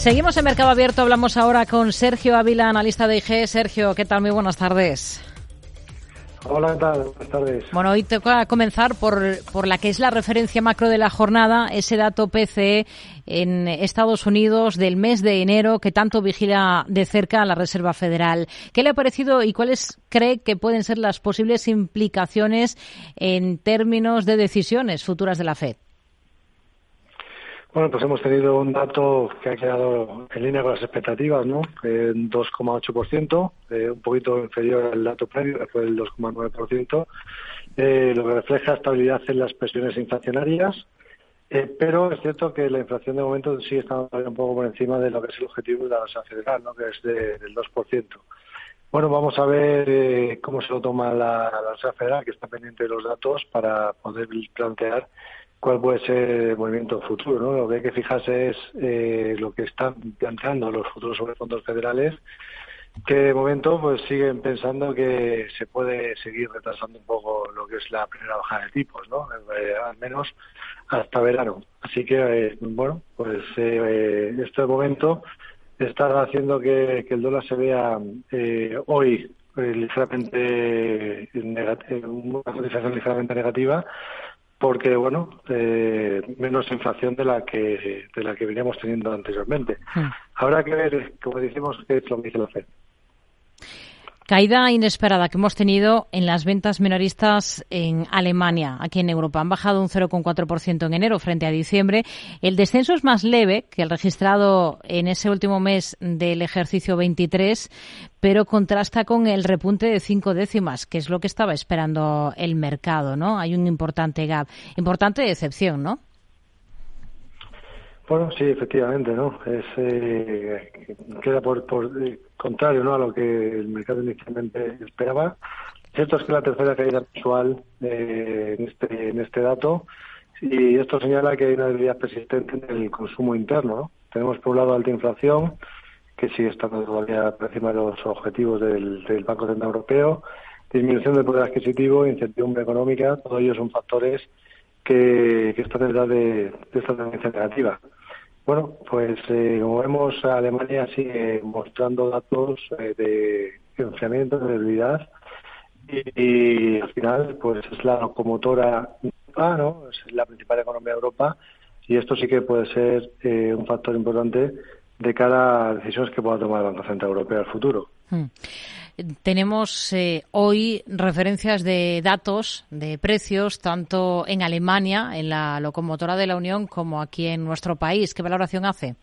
Seguimos en Mercado Abierto, hablamos ahora con Sergio Ávila, analista de IG. Sergio, ¿qué tal? Muy buenas tardes. Hola, ¿qué tal? Buenas tardes. Bueno, hoy toca comenzar por, por la que es la referencia macro de la jornada, ese dato PCE en Estados Unidos del mes de enero que tanto vigila de cerca la Reserva Federal. ¿Qué le ha parecido y cuáles cree que pueden ser las posibles implicaciones en términos de decisiones futuras de la FED? Bueno, pues hemos tenido un dato que ha quedado en línea con las expectativas, ¿no? En 2,8%, eh, un poquito inferior al dato previo, que fue el 2,9%, eh, lo que refleja estabilidad en las presiones inflacionarias, eh, pero es cierto que la inflación de momento sigue estando un poco por encima de lo que es el objetivo de la tasa federal, ¿no? Que es del 2%. Bueno, vamos a ver eh, cómo se lo toma la, la Federal, que está pendiente de los datos, para poder plantear cuál puede ser el movimiento futuro. ¿no? Lo que hay que fijarse es eh, lo que están planteando los futuros sobre fondos federales, que de momento pues siguen pensando que se puede seguir retrasando un poco lo que es la primera bajada de tipos, ¿no? Eh, al menos hasta verano. Así que, eh, bueno, pues eh, este momento está haciendo que, el dólar se vea hoy ligeramente una cotización ligeramente negativa porque bueno eh, menos inflación de la que de la que veníamos teniendo anteriormente hmm. habrá que ver como decimos qué es lo que dice la Fed Caída inesperada que hemos tenido en las ventas minoristas en Alemania, aquí en Europa. Han bajado un 0,4% en enero frente a diciembre. El descenso es más leve que el registrado en ese último mes del ejercicio 23, pero contrasta con el repunte de cinco décimas, que es lo que estaba esperando el mercado, ¿no? Hay un importante gap, importante decepción, ¿no? Bueno, sí, efectivamente, ¿no? Es, eh, queda por, por eh, contrario ¿no? a lo que el mercado inicialmente esperaba. Cierto es que la tercera caída mensual eh, en, este, en este dato y esto señala que hay una debilidad persistente en el consumo interno. ¿no? Tenemos por un lado alta inflación, que sigue estando todavía por encima de los objetivos del, Banco Central Europeo, disminución del poder adquisitivo, incertidumbre económica, todos ellos son factores que, que están de, de esta tendencia negativa. Bueno, pues eh, como vemos, Alemania sigue mostrando datos eh, de enfriamiento, de debilidad, y, al final, pues es la locomotora, ah, ¿no? es la principal economía de Europa, y esto sí que puede ser eh, un factor importante de cara a decisiones que pueda tomar el Banco Central Europeo al futuro. Hmm. Tenemos eh, hoy referencias de datos de precios tanto en Alemania, en la locomotora de la Unión, como aquí en nuestro país. ¿Qué valoración hace?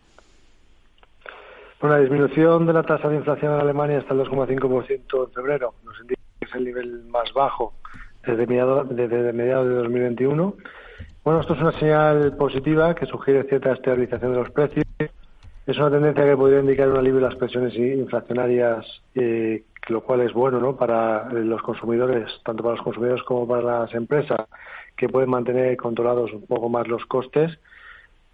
Bueno, la disminución de la tasa de inflación en Alemania está el 2,5% en febrero. Nos indica que es el nivel más bajo desde mediados, desde de 2021. Bueno, esto es una señal positiva que sugiere cierta estabilización de los precios. Es una tendencia que podría indicar un alivio de las presiones inflacionarias eh, lo cual es bueno ¿no? para eh, los consumidores, tanto para los consumidores como para las empresas, que pueden mantener controlados un poco más los costes,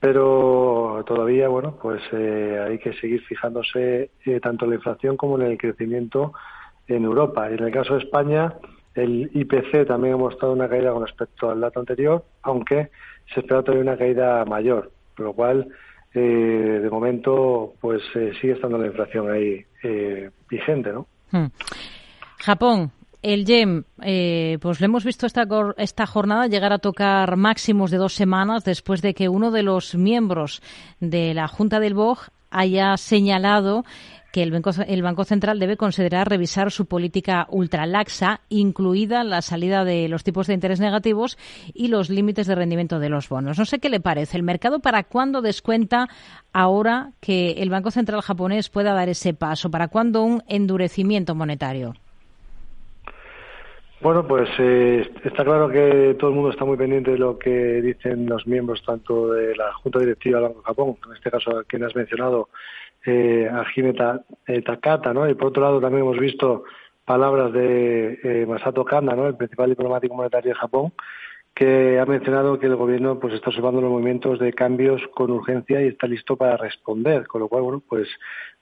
pero todavía bueno pues eh, hay que seguir fijándose eh, tanto en la inflación como en el crecimiento en Europa. En el caso de España, el IPC también ha mostrado una caída con respecto al dato anterior, aunque se espera todavía una caída mayor, lo cual de momento pues sigue estando la inflación ahí vigente, ¿no? Hmm. Japón, el yen, eh, pues lo hemos visto esta, esta jornada llegar a tocar máximos de dos semanas después de que uno de los miembros de la Junta del BOG haya señalado que el Banco, el Banco Central debe considerar revisar su política ultralaxa, incluida la salida de los tipos de interés negativos y los límites de rendimiento de los bonos. No sé qué le parece. ¿El mercado para cuándo descuenta ahora que el Banco Central japonés pueda dar ese paso? ¿Para cuándo un endurecimiento monetario? Bueno, pues eh, está claro que todo el mundo está muy pendiente de lo que dicen los miembros tanto de la Junta Directiva del Banco de Japón, en este caso a quien has mencionado, eh, a eh, Takata, ¿no? Y por otro lado también hemos visto palabras de eh, Masato Kanda, ¿no? El principal diplomático monetario de Japón, que ha mencionado que el gobierno pues está observando los movimientos de cambios con urgencia y está listo para responder, con lo cual bueno pues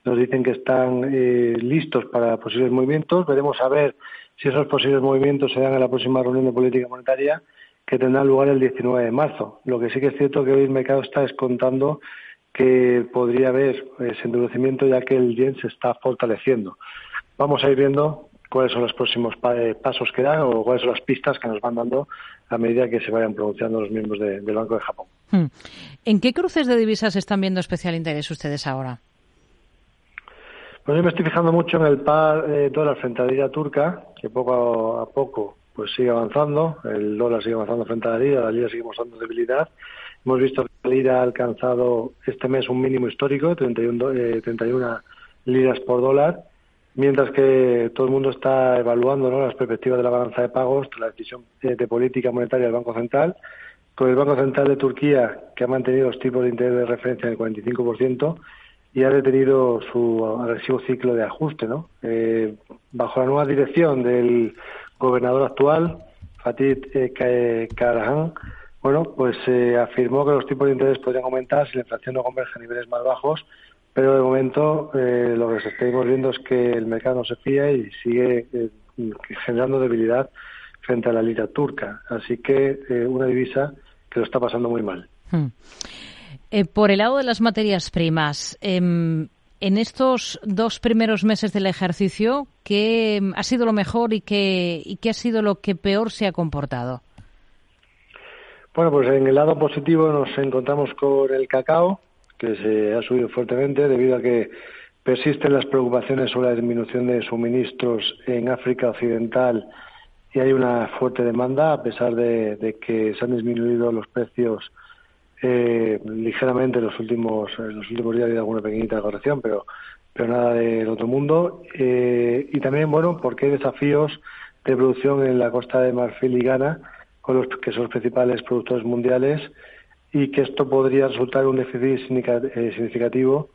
nos dicen que están eh, listos para posibles movimientos. Veremos a ver si esos posibles movimientos se dan en la próxima reunión de política monetaria que tendrá lugar el 19 de marzo. Lo que sí que es cierto que hoy el mercado está descontando que podría haber ese endurecimiento ya que el yen se está fortaleciendo. Vamos a ir viendo cuáles son los próximos eh, pasos que dan o cuáles son las pistas que nos van dando a medida que se vayan pronunciando los miembros del Banco de Japón. Hmm. ¿En qué cruces de divisas están viendo especial interés ustedes ahora? Pues yo me estoy fijando mucho en el par eh, dólar frente a la lira turca, que poco a poco pues sigue avanzando, el dólar sigue avanzando frente a la lira, la lira sigue mostrando debilidad. Hemos visto que la lira ha alcanzado este mes un mínimo histórico, 31, eh, 31 liras por dólar, mientras que todo el mundo está evaluando ¿no? las perspectivas de la balanza de pagos, la decisión eh, de política monetaria del Banco Central, con el Banco Central de Turquía, que ha mantenido los tipos de interés de referencia en el 45%, y ha detenido su agresivo ciclo de ajuste, ¿no? Eh, bajo la nueva dirección del gobernador actual, Fatih eh, Karahan, bueno, pues se afirmó que los tipos de interés podrían aumentar si la inflación no converge a niveles más bajos, pero de momento eh, lo que estamos viendo es que el mercado no se fía y sigue eh, generando debilidad frente a la lira turca. Así que una divisa que lo está pasando muy mal. Hmm. Eh, por el lado de las materias primas, em, en estos dos primeros meses del ejercicio, ¿qué ha sido lo mejor y qué, y qué ha sido lo que peor se ha comportado? Bueno, pues en el lado positivo nos encontramos con el cacao, que se ha subido fuertemente debido a que persisten las preocupaciones sobre la disminución de suministros en África Occidental y hay una fuerte demanda a pesar de que se han disminuido los precios eh, ligeramente en los últimos en los últimos días ha habido alguna pequeñita corrección, pero pero nada del otro mundo. Eh, y también, bueno, porque hay desafíos de producción en la costa de Marfil y Ghana, con los que son los principales productores mundiales, y que esto podría resultar un déficit eh, significativo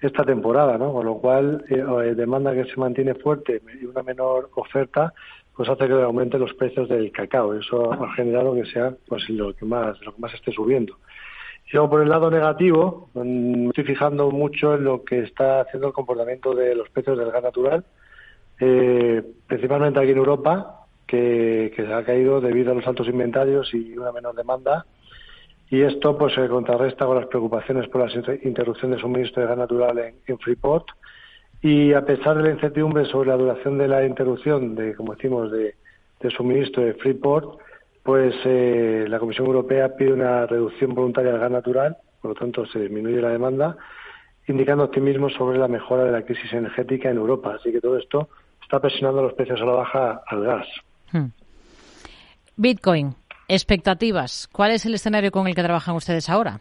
esta temporada, ¿no? Con lo cual, eh, demanda que se mantiene fuerte y una menor oferta, pues hace que aumenten los precios del cacao. Eso ha generado que sea pues lo que más lo que más esté subiendo. Yo, por el lado negativo, mm, me estoy fijando mucho en lo que está haciendo el comportamiento de los precios del gas natural, eh, principalmente aquí en Europa, que, se ha caído debido a los altos inventarios y una menor demanda. Y esto pues se contrarresta con las preocupaciones por la interrupción de suministro de gas natural en, Freeport. Y a pesar de la incertidumbre sobre la duración de la interrupción, de como decimos, de, de suministro de Freeport, pues eh, la Comisión Europea pide una reducción voluntaria del gas natural, por lo tanto se disminuye la demanda, indicando optimismo sobre la mejora de la crisis energética en Europa. Así que todo esto está presionando los precios a la baja al gas. Hmm. Bitcoin, expectativas. ¿Cuál es el escenario con el que trabajan ustedes ahora?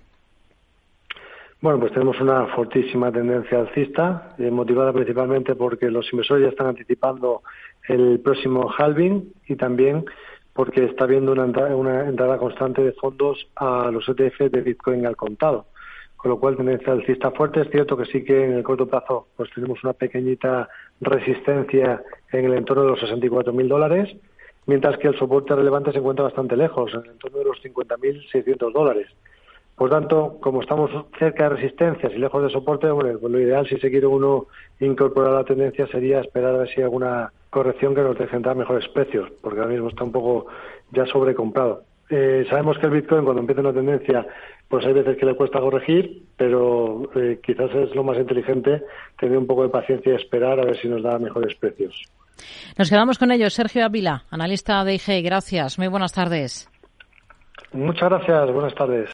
Bueno, pues tenemos una fortísima tendencia alcista, eh, motivada principalmente porque los inversores ya están anticipando el próximo halving y también porque está habiendo una entrada, constante de fondos a los ETF de Bitcoin al contado. Con lo cual, tendencia alcista fuerte. Es cierto que sí que en el corto plazo pues tenemos una pequeñita resistencia en el entorno de los 64.000 dólares, mientras que el soporte relevante se encuentra bastante lejos, en el entorno de los 50.600 dólares. Por tanto, como estamos cerca de resistencias y lejos de soporte, bueno, pues lo ideal si se quiere uno incorporar a la tendencia sería esperar a ver si hay alguna corrección que nos deje entrar mejores precios, porque ahora mismo está un poco ya sobrecomprado. Eh, sabemos que el Bitcoin cuando empieza una tendencia, pues hay veces que le cuesta corregir, pero eh, quizás es lo más inteligente tener un poco de paciencia y esperar a ver si nos da mejores precios. Nos quedamos con ellos. Sergio Ávila, analista de IG. Gracias. Muy buenas tardes. Muchas gracias. Buenas tardes.